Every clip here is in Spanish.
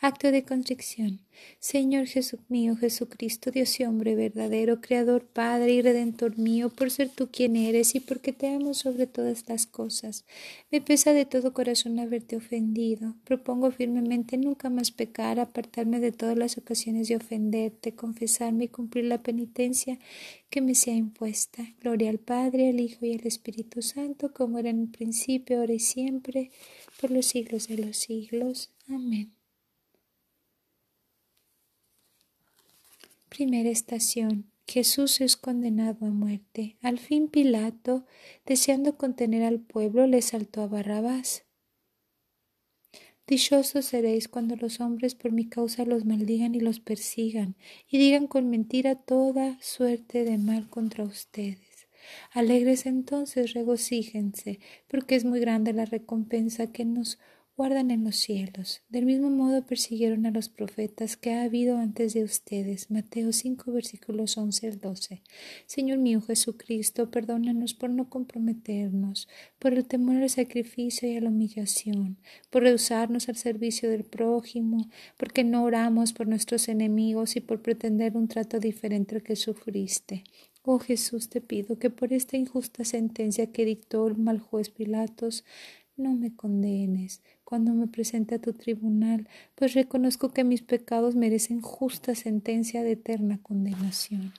Acto de contrición. Señor Jesús mío, Jesucristo, Dios y hombre verdadero, Creador, Padre y Redentor mío, por ser tú quien eres y porque te amo sobre todas las cosas. Me pesa de todo corazón haberte ofendido. Propongo firmemente nunca más pecar, apartarme de todas las ocasiones de ofenderte, confesarme y cumplir la penitencia que me sea impuesta. Gloria al Padre, al Hijo y al Espíritu Santo, como era en el principio, ahora y siempre, por los siglos de los siglos. Amén. Primera estación. Jesús es condenado a muerte. Al fin Pilato, deseando contener al pueblo, le saltó a Barrabás. Dichosos seréis cuando los hombres por mi causa los maldigan y los persigan, y digan con mentira toda suerte de mal contra ustedes. Alegres entonces, regocíjense, porque es muy grande la recompensa que nos guardan en los cielos. Del mismo modo persiguieron a los profetas que ha habido antes de ustedes. Mateo 5 versículos 11 al 12. Señor mío Jesucristo, perdónanos por no comprometernos, por el temor al sacrificio y a la humillación, por rehusarnos al servicio del prójimo, porque no oramos por nuestros enemigos y por pretender un trato diferente al que sufriste. Oh Jesús, te pido que por esta injusta sentencia que dictó el mal juez Pilatos, no me condenes cuando me presente a tu tribunal, pues reconozco que mis pecados merecen justa sentencia de eterna condenación.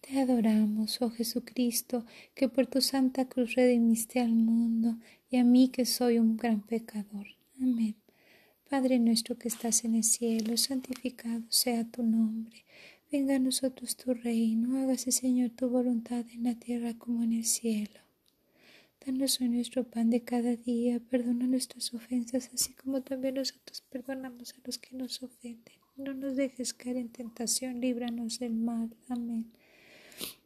Te adoramos, oh Jesucristo, que por tu santa cruz redimiste al mundo y a mí que soy un gran pecador. Amén. Padre nuestro que estás en el cielo, santificado sea tu nombre. Venga a nosotros tu reino, hágase Señor tu voluntad en la tierra como en el cielo. Danos hoy nuestro pan de cada día, perdona nuestras ofensas, así como también nosotros perdonamos a los que nos ofenden. No nos dejes caer en tentación, líbranos del mal. Amén.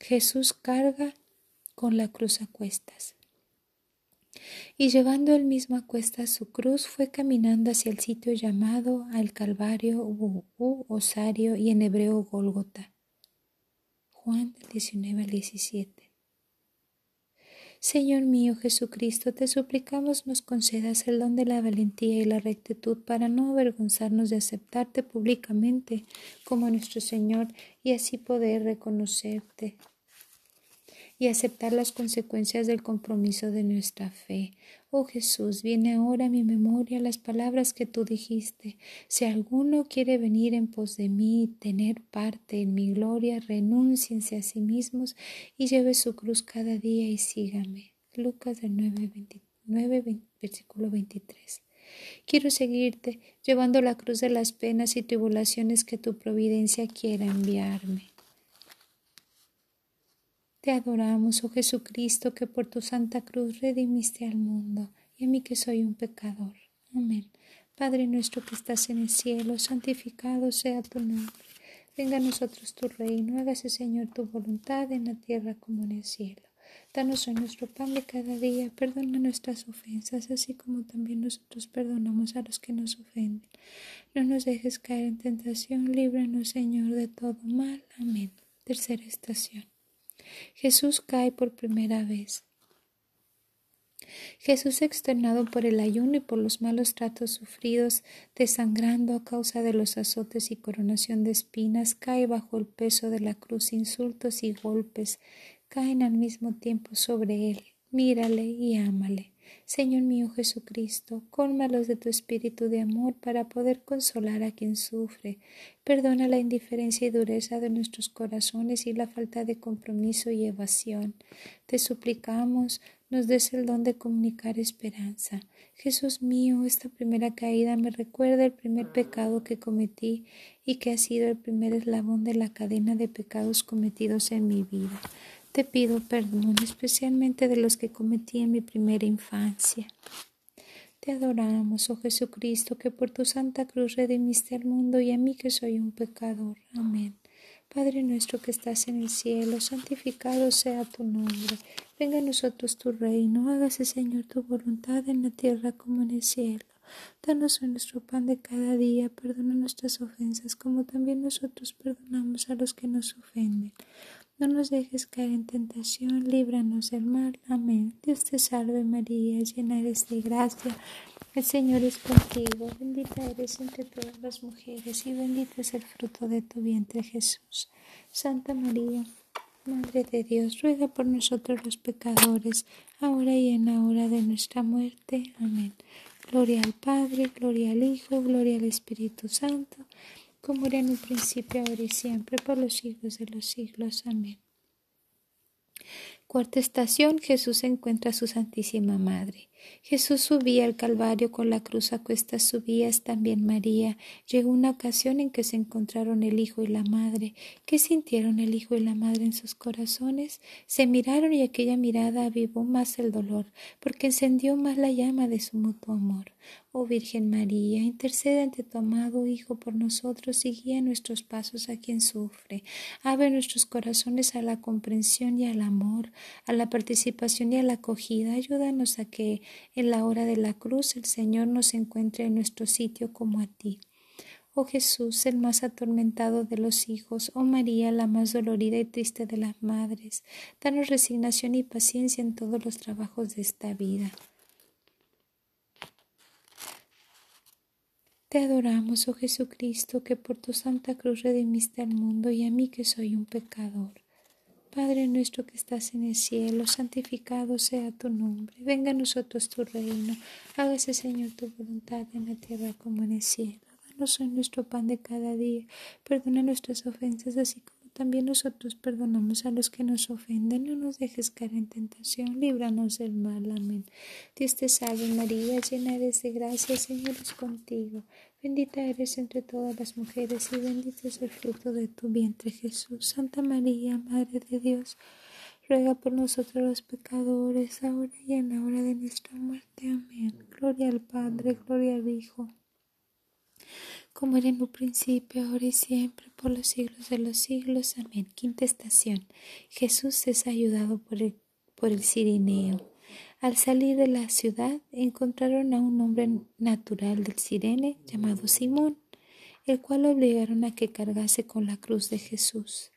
Jesús carga con la cruz a cuestas. Y llevando él mismo a cuestas su cruz, fue caminando hacia el sitio llamado al Calvario u, Osario y en hebreo Gólgota. Juan 19 al 17. Señor mío Jesucristo, te suplicamos nos concedas el don de la valentía y la rectitud para no avergonzarnos de aceptarte públicamente como nuestro Señor y así poder reconocerte y aceptar las consecuencias del compromiso de nuestra fe. Oh Jesús, viene ahora a mi memoria las palabras que tú dijiste. Si alguno quiere venir en pos de mí y tener parte en mi gloria, renúnciense a sí mismos y lleve su cruz cada día y sígame. Lucas 9, 29, versículo 23. Quiero seguirte, llevando la cruz de las penas y tribulaciones que tu providencia quiera enviarme. Te adoramos, oh Jesucristo, que por tu santa cruz redimiste al mundo y a mí que soy un pecador. Amén. Padre nuestro que estás en el cielo, santificado sea tu nombre. Venga a nosotros tu reino, hágase Señor tu voluntad en la tierra como en el cielo. Danos hoy nuestro pan de cada día, perdona nuestras ofensas, así como también nosotros perdonamos a los que nos ofenden. No nos dejes caer en tentación, líbranos Señor de todo mal. Amén. Tercera estación. Jesús cae por primera vez. Jesús externado por el ayuno y por los malos tratos sufridos, desangrando a causa de los azotes y coronación de espinas, cae bajo el peso de la cruz, insultos y golpes caen al mismo tiempo sobre él. Mírale y ámale. Señor mío Jesucristo, cólmalos de tu espíritu de amor para poder consolar a quien sufre. Perdona la indiferencia y dureza de nuestros corazones y la falta de compromiso y evasión. Te suplicamos, nos des el don de comunicar esperanza. Jesús mío, esta primera caída me recuerda el primer pecado que cometí y que ha sido el primer eslabón de la cadena de pecados cometidos en mi vida. Te pido perdón especialmente de los que cometí en mi primera infancia. Te adoramos, oh Jesucristo, que por tu santa cruz redimiste al mundo y a mí que soy un pecador. Amén. Padre nuestro que estás en el cielo, santificado sea tu nombre. Venga a nosotros tu reino, hágase Señor tu voluntad en la tierra como en el cielo. Danos nuestro pan de cada día, perdona nuestras ofensas como también nosotros perdonamos a los que nos ofenden. No nos dejes caer en tentación, líbranos del mal. Amén. Dios te salve María, llena eres de gracia. El Señor es contigo, bendita eres entre todas las mujeres y bendito es el fruto de tu vientre Jesús. Santa María, Madre de Dios, ruega por nosotros los pecadores, ahora y en la hora de nuestra muerte. Amén. Gloria al Padre, gloria al Hijo, gloria al Espíritu Santo como era en un principio, ahora y siempre, por los siglos de los siglos. Amén. Cuarta estación, Jesús encuentra a su Santísima Madre. Jesús subía al Calvario con la cruz a cuestas subías también María. Llegó una ocasión en que se encontraron el Hijo y la Madre. ¿Qué sintieron el Hijo y la Madre en sus corazones? Se miraron y aquella mirada avivó más el dolor, porque encendió más la llama de su mutuo amor. Oh Virgen María, intercede ante tu amado Hijo por nosotros y guía nuestros pasos a quien sufre. Abre nuestros corazones a la comprensión y al amor, a la participación y a la acogida. Ayúdanos a que en la hora de la cruz el Señor nos encuentre en nuestro sitio como a ti. Oh Jesús, el más atormentado de los hijos, oh María, la más dolorida y triste de las madres, danos resignación y paciencia en todos los trabajos de esta vida. Te adoramos, oh Jesucristo, que por tu santa cruz redimiste al mundo y a mí que soy un pecador. Padre nuestro que estás en el cielo, santificado sea tu nombre. Venga a nosotros tu reino. Hágase, Señor, tu voluntad en la tierra como en el cielo. Danos hoy nuestro pan de cada día. Perdona nuestras ofensas, así como también nosotros perdonamos a los que nos ofenden. No nos dejes caer en tentación. Líbranos del mal. Amén. Dios te salve, María, llena eres de gracia. Señor es contigo. Bendita eres entre todas las mujeres y bendito es el fruto de tu vientre Jesús. Santa María, Madre de Dios, ruega por nosotros los pecadores, ahora y en la hora de nuestra muerte. Amén. Gloria al Padre, gloria al Hijo, como era en un principio, ahora y siempre, por los siglos de los siglos. Amén. Quinta estación. Jesús es ayudado por el, por el Cirineo. Al salir de la ciudad encontraron a un hombre natural del Sirene llamado Simón, el cual obligaron a que cargase con la cruz de Jesús.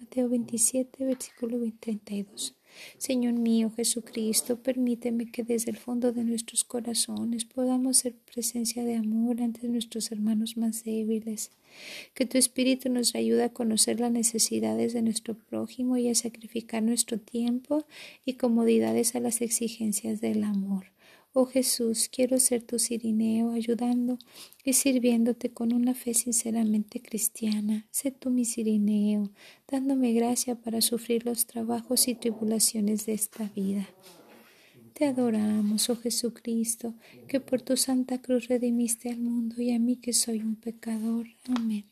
Mateo 27, versículo 32. Señor mío Jesucristo, permíteme que desde el fondo de nuestros corazones podamos ser presencia de amor ante nuestros hermanos más débiles. Que tu Espíritu nos ayude a conocer las necesidades de nuestro prójimo y a sacrificar nuestro tiempo y comodidades a las exigencias del amor. Oh Jesús, quiero ser tu sirineo, ayudando y sirviéndote con una fe sinceramente cristiana. Sé tú mi sirineo, dándome gracia para sufrir los trabajos y tribulaciones de esta vida. Te adoramos, oh Jesucristo, que por tu santa cruz redimiste al mundo y a mí que soy un pecador. Amén.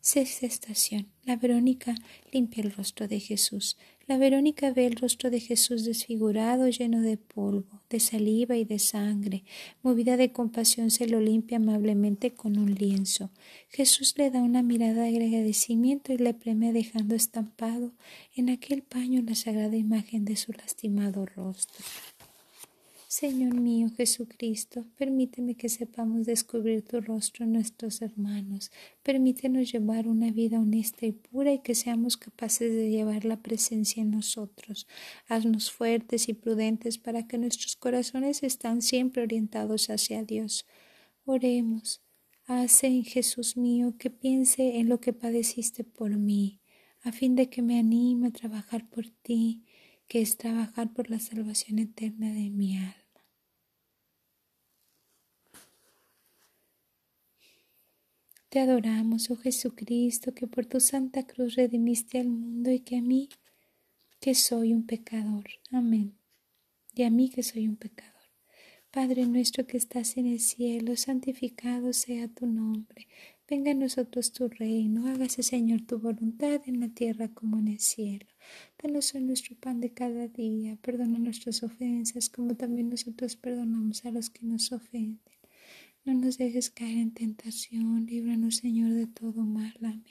Sexta estación. La Verónica limpia el rostro de Jesús. La Verónica ve el rostro de Jesús desfigurado, lleno de polvo, de saliva y de sangre. Movida de compasión se lo limpia amablemente con un lienzo. Jesús le da una mirada de agradecimiento y le premia dejando estampado en aquel paño la sagrada imagen de su lastimado rostro. Señor mío Jesucristo, permíteme que sepamos descubrir tu rostro en nuestros hermanos. Permítenos llevar una vida honesta y pura y que seamos capaces de llevar la presencia en nosotros. Haznos fuertes y prudentes para que nuestros corazones estén siempre orientados hacia Dios. Oremos. Hace en Jesús mío que piense en lo que padeciste por mí, a fin de que me anime a trabajar por ti que es trabajar por la salvación eterna de mi alma. Te adoramos, oh Jesucristo, que por tu santa cruz redimiste al mundo y que a mí, que soy un pecador. Amén. Y a mí que soy un pecador. Padre nuestro que estás en el cielo, santificado sea tu nombre. Venga a nosotros tu reino, hágase Señor tu voluntad en la tierra como en el cielo. Danos hoy nuestro pan de cada día, perdona nuestras ofensas como también nosotros perdonamos a los que nos ofenden. No nos dejes caer en tentación, líbranos Señor de todo mal. Amén.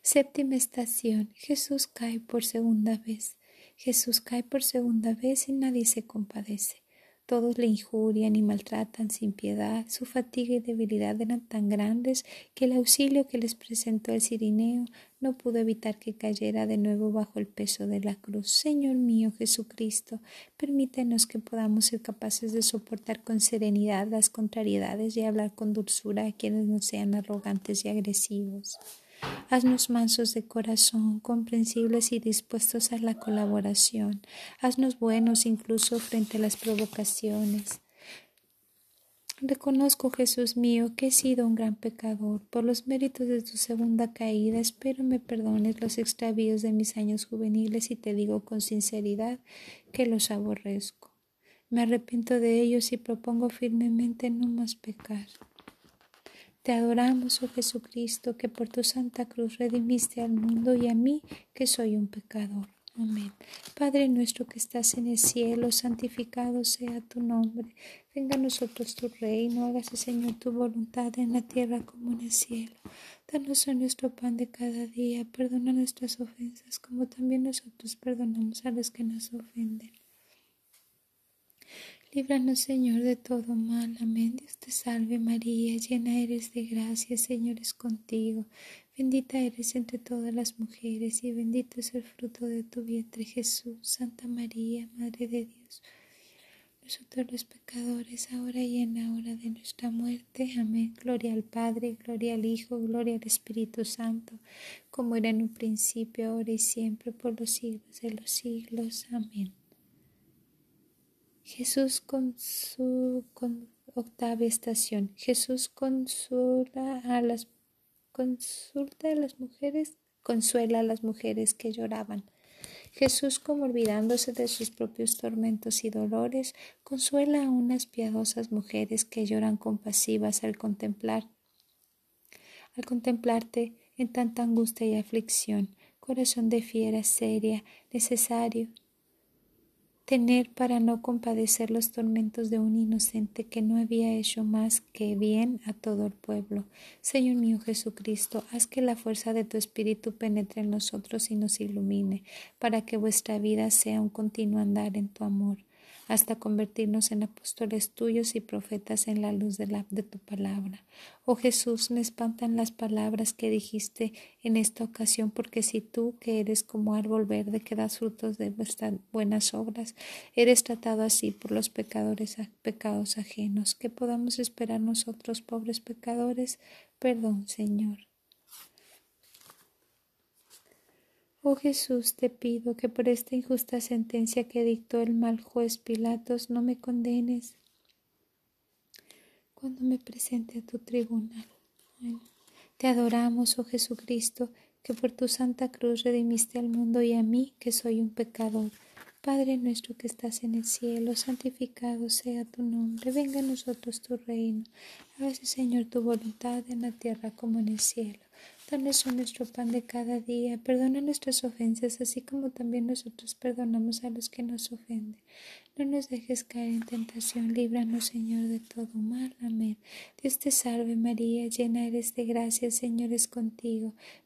Séptima estación. Jesús cae por segunda vez. Jesús cae por segunda vez y nadie se compadece. Todos le injurian y maltratan sin piedad. Su fatiga y debilidad eran tan grandes que el auxilio que les presentó el Cirineo no pudo evitar que cayera de nuevo bajo el peso de la cruz. Señor mío Jesucristo, permítenos que podamos ser capaces de soportar con serenidad las contrariedades y hablar con dulzura a quienes no sean arrogantes y agresivos. Haznos mansos de corazón, comprensibles y dispuestos a la colaboración. Haznos buenos incluso frente a las provocaciones. Reconozco, Jesús mío, que he sido un gran pecador. Por los méritos de tu segunda caída, espero me perdones los extravíos de mis años juveniles y te digo con sinceridad que los aborrezco. Me arrepiento de ellos y propongo firmemente no más pecar. Te adoramos, oh Jesucristo, que por tu santa cruz redimiste al mundo y a mí, que soy un pecador. Amén. Padre nuestro que estás en el cielo, santificado sea tu nombre. Venga a nosotros tu reino, hágase Señor tu voluntad en la tierra como en el cielo. Danos hoy nuestro pan de cada día, perdona nuestras ofensas como también nosotros perdonamos a los que nos ofenden Líbranos, Señor, de todo mal. Amén. Dios te salve María, llena eres de gracia, Señor es contigo. Bendita eres entre todas las mujeres y bendito es el fruto de tu vientre, Jesús. Santa María, Madre de Dios. Nosotros los pecadores, ahora y en la hora de nuestra muerte. Amén. Gloria al Padre, gloria al Hijo, gloria al Espíritu Santo, como era en un principio, ahora y siempre, por los siglos de los siglos. Amén. Jesús con su octava estación. Jesús consuela a las consulta a las mujeres, consuela a las mujeres que lloraban. Jesús, como olvidándose de sus propios tormentos y dolores, consuela a unas piadosas mujeres que lloran compasivas al contemplar, al contemplarte en tanta angustia y aflicción, corazón de fiera seria, necesario, tener para no compadecer los tormentos de un inocente que no había hecho más que bien a todo el pueblo. Señor mío Jesucristo, haz que la fuerza de tu Espíritu penetre en nosotros y nos ilumine, para que vuestra vida sea un continuo andar en tu amor hasta convertirnos en apóstoles tuyos y profetas en la luz de, la, de tu palabra. Oh Jesús, me espantan las palabras que dijiste en esta ocasión, porque si tú, que eres como árbol verde que das frutos de vuestras buenas obras, eres tratado así por los pecadores, pecados ajenos, que podamos esperar nosotros, pobres pecadores, perdón, Señor. Oh Jesús, te pido que por esta injusta sentencia que dictó el mal juez Pilatos no me condenes cuando me presente a tu tribunal. Te adoramos, oh Jesucristo, que por tu santa cruz redimiste al mundo y a mí, que soy un pecador. Padre nuestro que estás en el cielo, santificado sea tu nombre, venga a nosotros tu reino. Hágase, Señor, tu voluntad en la tierra como en el cielo. Danos nuestro pan de cada día. Perdona nuestras ofensas, así como también nosotros perdonamos a los que nos ofenden. No nos dejes caer en tentación, líbranos, Señor, de todo mal. Amén. Dios te salve, María, llena eres de gracia, el Señor es contigo.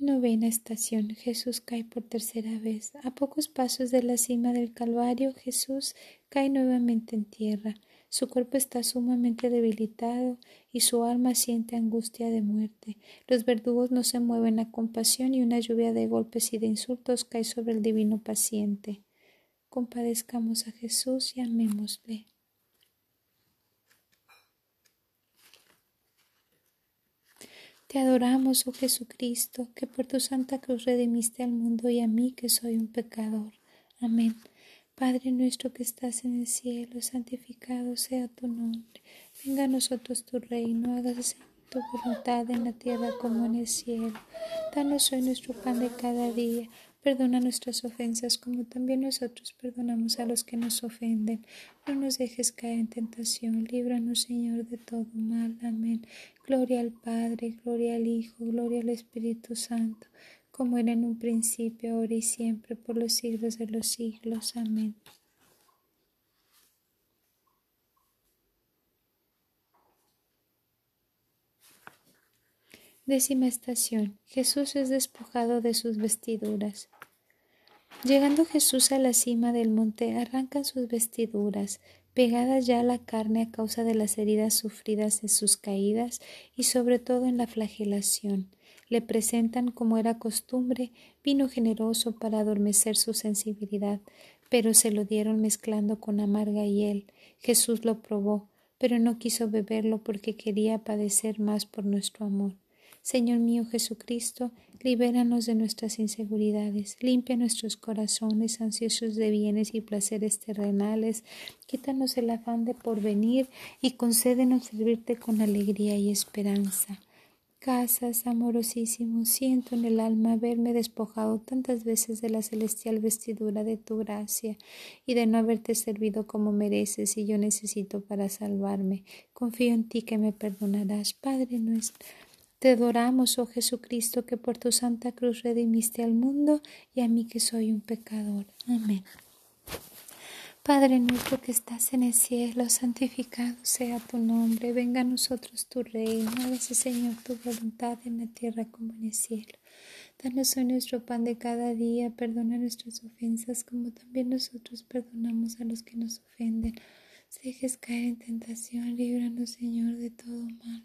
Novena estación. Jesús cae por tercera vez. A pocos pasos de la cima del Calvario, Jesús cae nuevamente en tierra. Su cuerpo está sumamente debilitado y su alma siente angustia de muerte. Los verdugos no se mueven a compasión y una lluvia de golpes y de insultos cae sobre el divino paciente. Compadezcamos a Jesús y amémosle. Te adoramos, oh Jesucristo, que por tu santa cruz redimiste al mundo y a mí que soy un pecador. Amén. Padre nuestro que estás en el cielo, santificado sea tu nombre. Venga a nosotros tu reino, hágase tu voluntad en la tierra como en el cielo. Danos hoy nuestro pan de cada día Perdona nuestras ofensas como también nosotros perdonamos a los que nos ofenden. No nos dejes caer en tentación. Líbranos, Señor, de todo mal. Amén. Gloria al Padre, gloria al Hijo, gloria al Espíritu Santo, como era en un principio, ahora y siempre, por los siglos de los siglos. Amén. Décima estación. Jesús es despojado de sus vestiduras. Llegando Jesús a la cima del monte, arrancan sus vestiduras, pegadas ya a la carne a causa de las heridas sufridas en sus caídas y sobre todo en la flagelación. Le presentan, como era costumbre, vino generoso para adormecer su sensibilidad, pero se lo dieron mezclando con amarga hiel. Jesús lo probó, pero no quiso beberlo porque quería padecer más por nuestro amor. Señor mío Jesucristo, libéranos de nuestras inseguridades, limpia nuestros corazones ansiosos de bienes y placeres terrenales, quítanos el afán de porvenir y concédenos servirte con alegría y esperanza. Casas, amorosísimo, siento en el alma haberme despojado tantas veces de la celestial vestidura de tu gracia y de no haberte servido como mereces y yo necesito para salvarme. Confío en ti que me perdonarás, Padre nuestro te adoramos, oh Jesucristo, que por tu santa cruz redimiste al mundo y a mí que soy un pecador. Amén. Padre nuestro que estás en el cielo, santificado sea tu nombre, venga a nosotros tu reino, hágase Señor tu voluntad en la tierra como en el cielo. Danos hoy nuestro pan de cada día, perdona nuestras ofensas como también nosotros perdonamos a los que nos ofenden. Dejes caer en tentación, líbranos Señor de todo mal.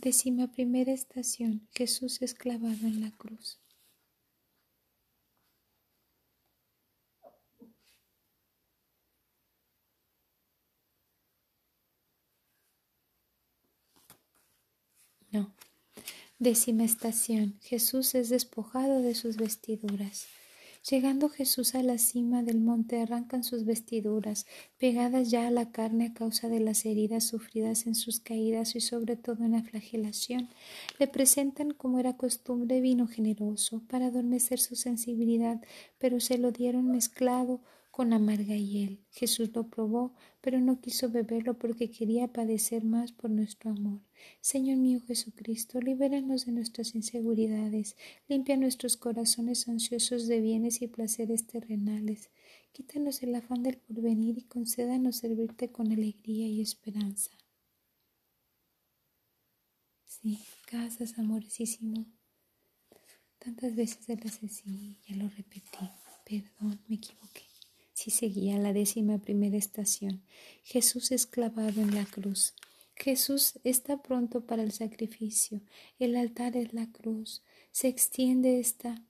Décima primera estación. Jesús es clavado en la cruz. No. Décima estación. Jesús es despojado de sus vestiduras. Llegando Jesús a la cima del monte, arrancan sus vestiduras, pegadas ya a la carne a causa de las heridas sufridas en sus caídas y sobre todo en la flagelación. Le presentan, como era costumbre, vino generoso para adormecer su sensibilidad, pero se lo dieron mezclado con amarga hiel. Jesús lo probó, pero no quiso beberlo porque quería padecer más por nuestro amor. Señor mío Jesucristo, libéranos de nuestras inseguridades, limpia nuestros corazones ansiosos de bienes y placeres terrenales, quítanos el afán del porvenir y concédanos servirte con alegría y esperanza. Sí, casas, amoresísimo. Tantas veces de la sencilla lo repetí. Perdón, me equivoqué. Si seguía la décima primera estación. Jesús es clavado en la cruz. Jesús está pronto para el sacrificio. El altar es la cruz. Se extiende esta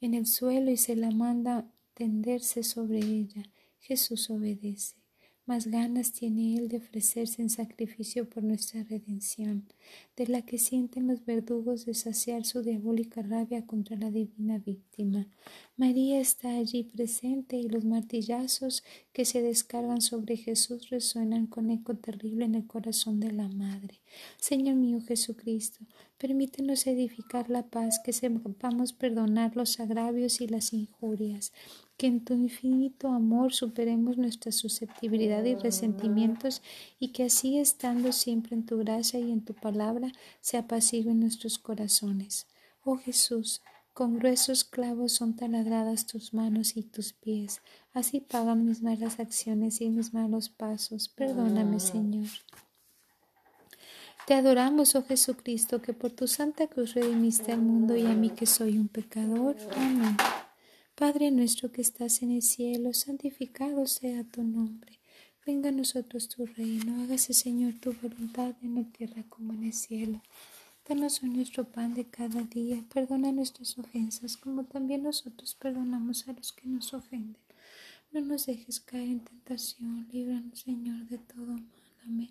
en el suelo y se la manda tenderse sobre ella. Jesús obedece. Más ganas tiene Él de ofrecerse en sacrificio por nuestra redención, de la que sienten los verdugos de saciar su diabólica rabia contra la divina víctima. María está allí presente y los martillazos que se descargan sobre Jesús resuenan con eco terrible en el corazón de la Madre. Señor mío Jesucristo, permítenos edificar la paz, que sepamos perdonar los agravios y las injurias que en tu infinito amor superemos nuestra susceptibilidad y resentimientos y que así estando siempre en tu gracia y en tu palabra se apaciguen nuestros corazones. Oh Jesús, con gruesos clavos son taladradas tus manos y tus pies, así pagan mis malas acciones y mis malos pasos. Perdóname, Señor. Te adoramos, oh Jesucristo, que por tu santa cruz redimiste al mundo y a mí que soy un pecador. Amén. Padre nuestro que estás en el cielo, santificado sea tu nombre. Venga a nosotros tu reino, hágase Señor tu voluntad en la tierra como en el cielo. Danos hoy nuestro pan de cada día, perdona nuestras ofensas como también nosotros perdonamos a los que nos ofenden. No nos dejes caer en tentación, líbranos Señor de todo mal. Amén.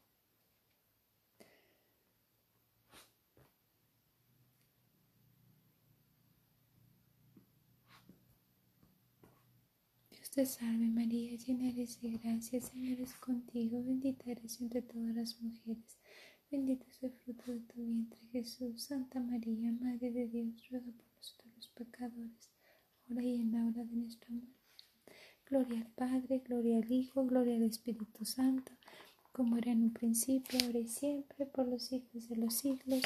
Te salve María, llena eres de gracia, Señor es contigo, bendita eres entre todas las mujeres Bendito es el fruto de tu vientre, Jesús. Santa María, Madre de Dios, ruega por nosotros los pecadores, ahora y en la hora de nuestra muerte. Gloria al Padre, gloria al Hijo, gloria al Espíritu Santo, como era en un principio, ahora y siempre, por los siglos de los siglos.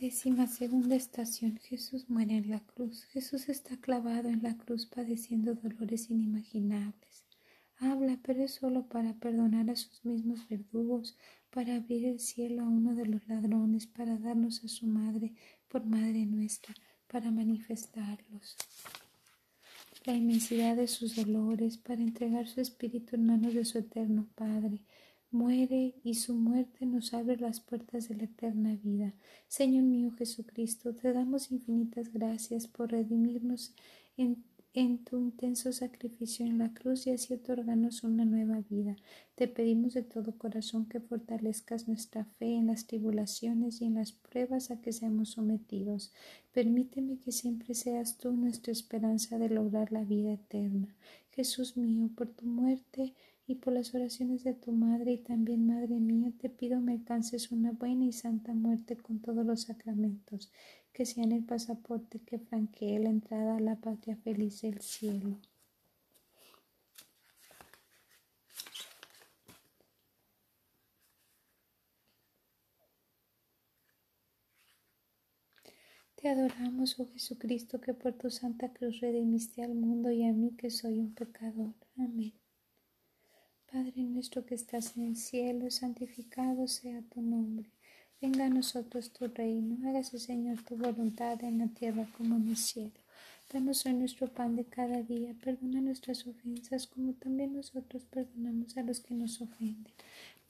Décima segunda estación. Jesús muere en la cruz. Jesús está clavado en la cruz padeciendo dolores inimaginables. Habla, pero es solo para perdonar a sus mismos verdugos, para abrir el cielo a uno de los ladrones, para darnos a su madre por madre nuestra, para manifestarlos. La inmensidad de sus dolores, para entregar su espíritu en manos de su eterno Padre muere y su muerte nos abre las puertas de la eterna vida. Señor mío Jesucristo, te damos infinitas gracias por redimirnos en, tu intenso sacrificio en la cruz y así otorgarnos una nueva vida. Te pedimos de todo corazón que fortalezcas nuestra fe en las tribulaciones y en las pruebas a que seamos sometidos. Permíteme que siempre seas tú nuestra esperanza de lograr la vida eterna. Jesús mío, por tu muerte, y por las oraciones de tu Madre y también, Madre mía, te pido me alcances una buena y santa muerte con todos los sacramentos, que sean el pasaporte que franquee la entrada a la patria feliz del cielo. Te adoramos, oh Jesucristo, que por tu santa cruz redimiste al mundo y a mí que soy un pecador. Amén. Padre nuestro que estás en el cielo, santificado sea tu nombre. Venga a nosotros tu reino, hágase Señor tu voluntad en la tierra como en el cielo. Danos hoy nuestro pan de cada día, perdona nuestras ofensas como también nosotros perdonamos a los que nos ofenden.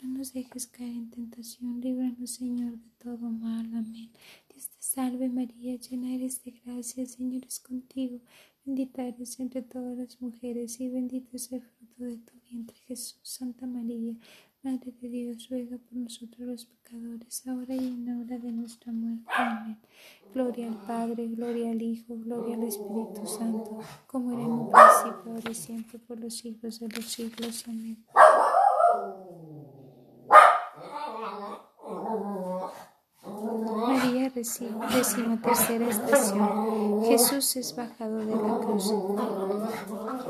No nos dejes caer en tentación, líbranos Señor de todo mal. Amén. Dios te salve María, llena eres de gracia, Señor es contigo. Bendita eres entre todas las mujeres y bendito es el fruto de tu vientre Jesús. Santa María, Madre de Dios, ruega por nosotros los pecadores, ahora y en la hora de nuestra muerte. Amén. Gloria al Padre, gloria al Hijo, gloria al Espíritu Santo, como era en un principio, ahora y siempre, por los siglos de los siglos. Amén. María recibe décima tercera estación. Jesús es bajado de la cruz.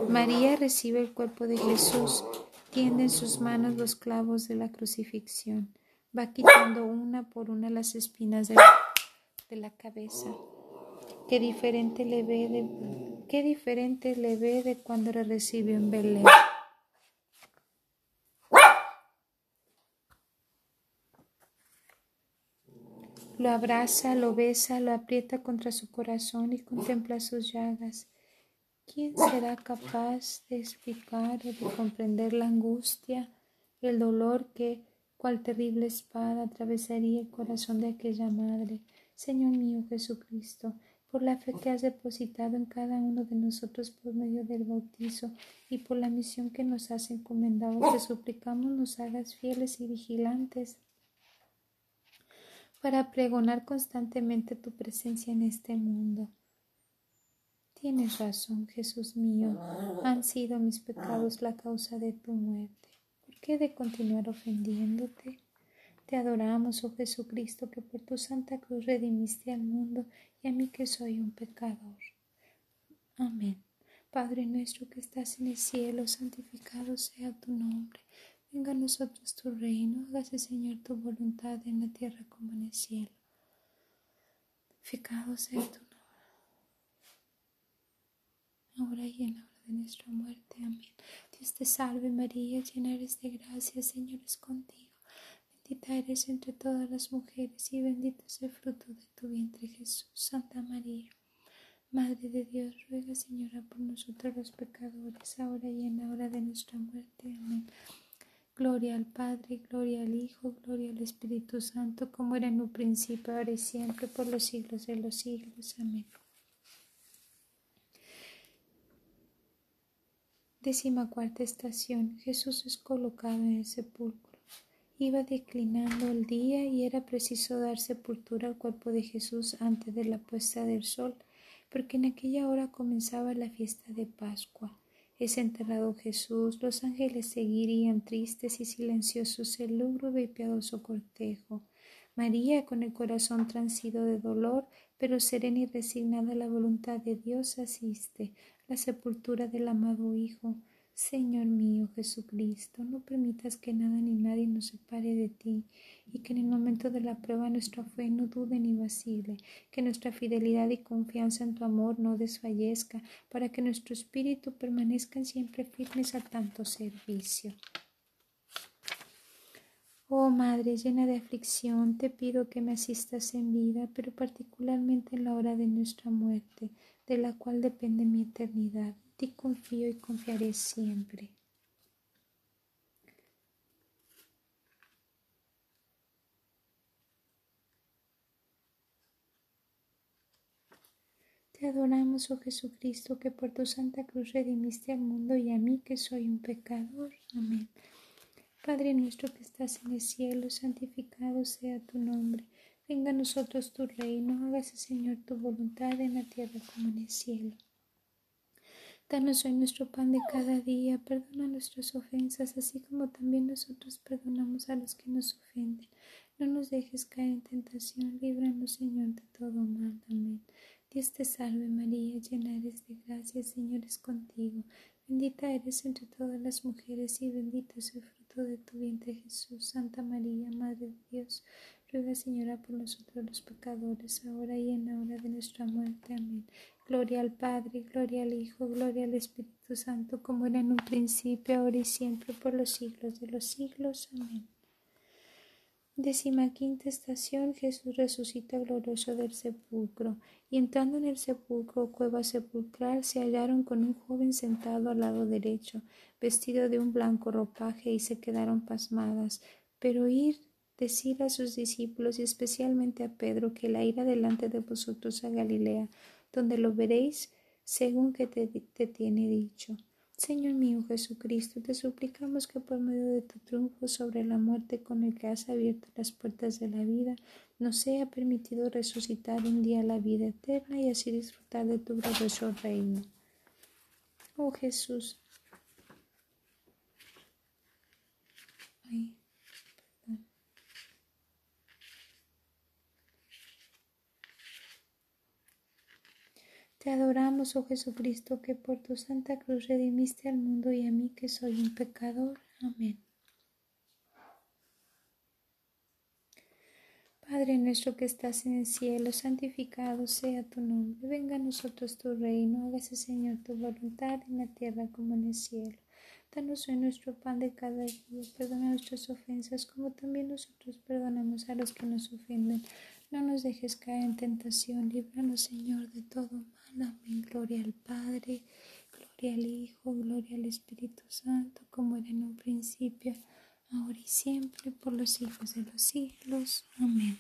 María recibe el cuerpo de Jesús, tiende en sus manos los clavos de la crucifixión. va quitando una por una las espinas de, la cabeza. Qué diferente le ve de, qué diferente le ve de cuando le recibió en Belén. Lo abraza, lo besa, lo aprieta contra su corazón y contempla sus llagas. ¿Quién será capaz de explicar o de comprender la angustia, el dolor que, cual terrible espada, atravesaría el corazón de aquella madre? Señor mío Jesucristo, por la fe que has depositado en cada uno de nosotros por medio del bautizo y por la misión que nos has encomendado, te suplicamos nos hagas fieles y vigilantes para pregonar constantemente tu presencia en este mundo. Tienes razón, Jesús mío, han sido mis pecados la causa de tu muerte. ¿Por qué de continuar ofendiéndote? Te adoramos, oh Jesucristo, que por tu santa cruz redimiste al mundo y a mí que soy un pecador. Amén. Padre nuestro que estás en el cielo, santificado sea tu nombre. Venga a nosotros tu reino, hágase Señor tu voluntad en la tierra como en el cielo. Ficado sea tu nombre, ahora y en la hora de nuestra muerte. Amén. Dios te salve María, llena eres de gracia, Señor es contigo. Bendita eres entre todas las mujeres y bendito es el fruto de tu vientre Jesús. Santa María, Madre de Dios, ruega Señora por nosotros los pecadores, ahora y en la hora de nuestra muerte. Amén. Gloria al Padre, gloria al Hijo, gloria al Espíritu Santo, como era en un principio, ahora y siempre, por los siglos de los siglos. Amén. Décima cuarta estación. Jesús es colocado en el sepulcro. Iba declinando el día y era preciso dar sepultura al cuerpo de Jesús antes de la puesta del sol, porque en aquella hora comenzaba la fiesta de Pascua. Es enterrado Jesús, los ángeles seguirían tristes y silenciosos el lúgubre y piadoso cortejo. María, con el corazón transido de dolor, pero serena y resignada a la voluntad de Dios, asiste a la sepultura del amado Hijo. Señor mío Jesucristo, no permitas que nada ni nadie nos separe de ti, y que en el momento de la prueba nuestra fe no dude ni vacile, que nuestra fidelidad y confianza en tu amor no desfallezca, para que nuestro espíritu permanezcan siempre firmes a tanto servicio. Oh Madre llena de aflicción, te pido que me asistas en vida, pero particularmente en la hora de nuestra muerte, de la cual depende mi eternidad ti confío y confiaré siempre. Te adoramos, oh Jesucristo, que por tu santa cruz redimiste al mundo y a mí que soy un pecador. Amén. Padre nuestro que estás en el cielo, santificado sea tu nombre. Venga a nosotros tu reino, hágase Señor tu voluntad en la tierra como en el cielo. Danos hoy nuestro pan de cada día, perdona nuestras ofensas, así como también nosotros perdonamos a los que nos ofenden. No nos dejes caer en tentación, líbranos, Señor, de todo mal. Amén. Dios te salve María, llena eres de gracia, Señor es contigo. Bendita eres entre todas las mujeres y bendito es el fruto de tu vientre Jesús. Santa María, Madre de Dios, ruega Señora por nosotros los pecadores, ahora y en la hora de nuestra muerte. Amén. Gloria al Padre, gloria al Hijo, gloria al Espíritu Santo, como era en un principio, ahora y siempre, por los siglos de los siglos. Amén. Décima quinta estación, Jesús resucita glorioso del sepulcro, y entrando en el sepulcro cueva sepulcral se hallaron con un joven sentado al lado derecho, vestido de un blanco ropaje, y se quedaron pasmadas. Pero ir decir a sus discípulos y especialmente a Pedro que la ira delante de vosotros a Galilea, donde lo veréis según que te, tiene dicho. Señor mío Jesucristo, te suplicamos que por medio de tu triunfo sobre la muerte con el que has abierto las puertas de la vida, nos sea permitido resucitar un día la vida eterna y así disfrutar de tu glorioso reino. Oh Jesús. Te adoramos, oh Jesucristo, que por tu santa cruz redimiste al mundo y a mí que soy un pecador. Amén. Padre nuestro que estás en el cielo, santificado sea tu nombre. Venga a nosotros tu reino. Hágase, Señor, tu voluntad en la tierra como en el cielo. Danos hoy nuestro pan de cada día. Perdona nuestras ofensas como también nosotros perdonamos a los que nos ofenden. No nos dejes caer en tentación. Líbranos, Señor, de todo mal. Amén. Gloria al Padre, gloria al Hijo, gloria al Espíritu Santo, como era en un principio ahora y siempre, por los siglos de los siglos. Amén.